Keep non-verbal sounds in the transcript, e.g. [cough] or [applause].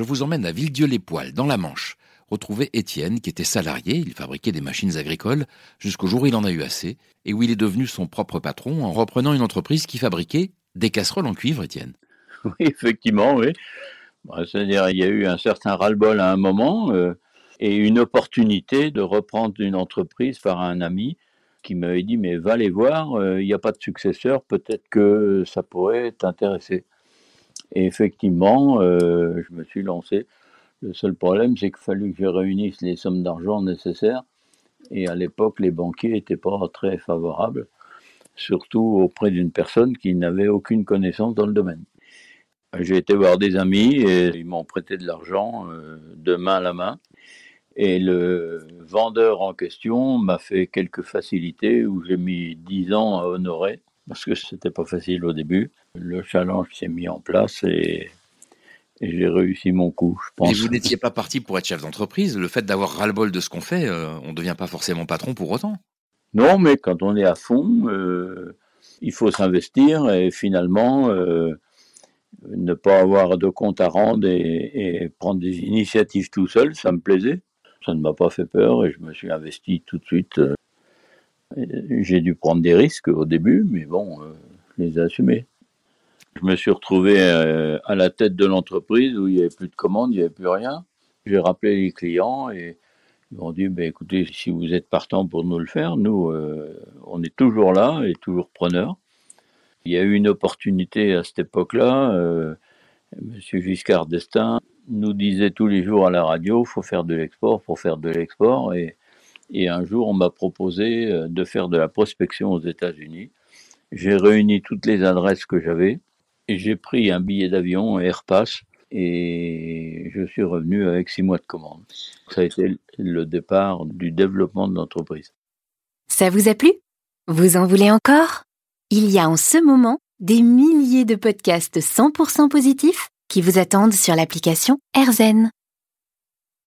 je vous emmène à Villedieu-les-Poils, dans la Manche. Retrouver Étienne, qui était salarié, il fabriquait des machines agricoles, jusqu'au jour où il en a eu assez, et où il est devenu son propre patron en reprenant une entreprise qui fabriquait des casseroles en cuivre, Étienne. [laughs] Oui, effectivement, oui. C'est-à-dire, il y a eu un certain ras-le-bol à un moment, euh, et une opportunité de reprendre une entreprise par un ami qui m'avait dit, mais va les voir, euh, il n'y a pas de successeur, peut-être que ça pourrait t'intéresser. Et effectivement, euh, je me suis lancé. Le seul problème, c'est qu'il fallu que je réunisse les sommes d'argent nécessaires. Et à l'époque, les banquiers n'étaient pas très favorables, surtout auprès d'une personne qui n'avait aucune connaissance dans le domaine. J'ai été voir des amis et ils m'ont prêté de l'argent euh, de main à la main. Et le vendeur en question m'a fait quelques facilités où j'ai mis 10 ans à honorer parce que c'était pas facile au début. Le challenge s'est mis en place et, j'ai réussi mon coup, je pense. Mais vous n'étiez pas parti pour être chef d'entreprise. Le fait d'avoir ras-le-bol de ce qu'on fait, euh, on ne devient pas forcément patron pour autant. Non, mais quand on est à fond, euh, il faut s'investir et finalement euh, ne pas avoir de compte à rendre et, et, prendre des initiatives tout seul, ça me plaisait. Ça ne m'a pas fait peur et je me suis investi tout de suite j'ai dû prendre des risques au début, mais bon, euh, je les ai assumés. Je me suis retrouvé euh, à la tête de l'entreprise où il n'y avait plus de commandes, il n'y avait plus rien. J'ai rappelé les clients et ils m'ont dit bah, écoutez, si vous êtes partant pour nous le faire, nous, euh, on est toujours là et toujours preneurs. Il y a eu une opportunité à cette époque-là. Euh, Monsieur Giscard d'Estaing nous disait tous les jours à la radio faut faire de l'export, faut faire de l'export. Et un jour, on m'a proposé euh, de faire de la prospection aux États-Unis. J'ai réuni toutes les adresses que j'avais et j'ai pris un billet d'avion Airpass et je suis revenu avec six mois de commande. Ça a été le départ du développement de l'entreprise. Ça vous a plu? Vous en voulez encore? Il y a en ce moment des milliers de podcasts 100% positifs qui vous attendent sur l'application AirZen.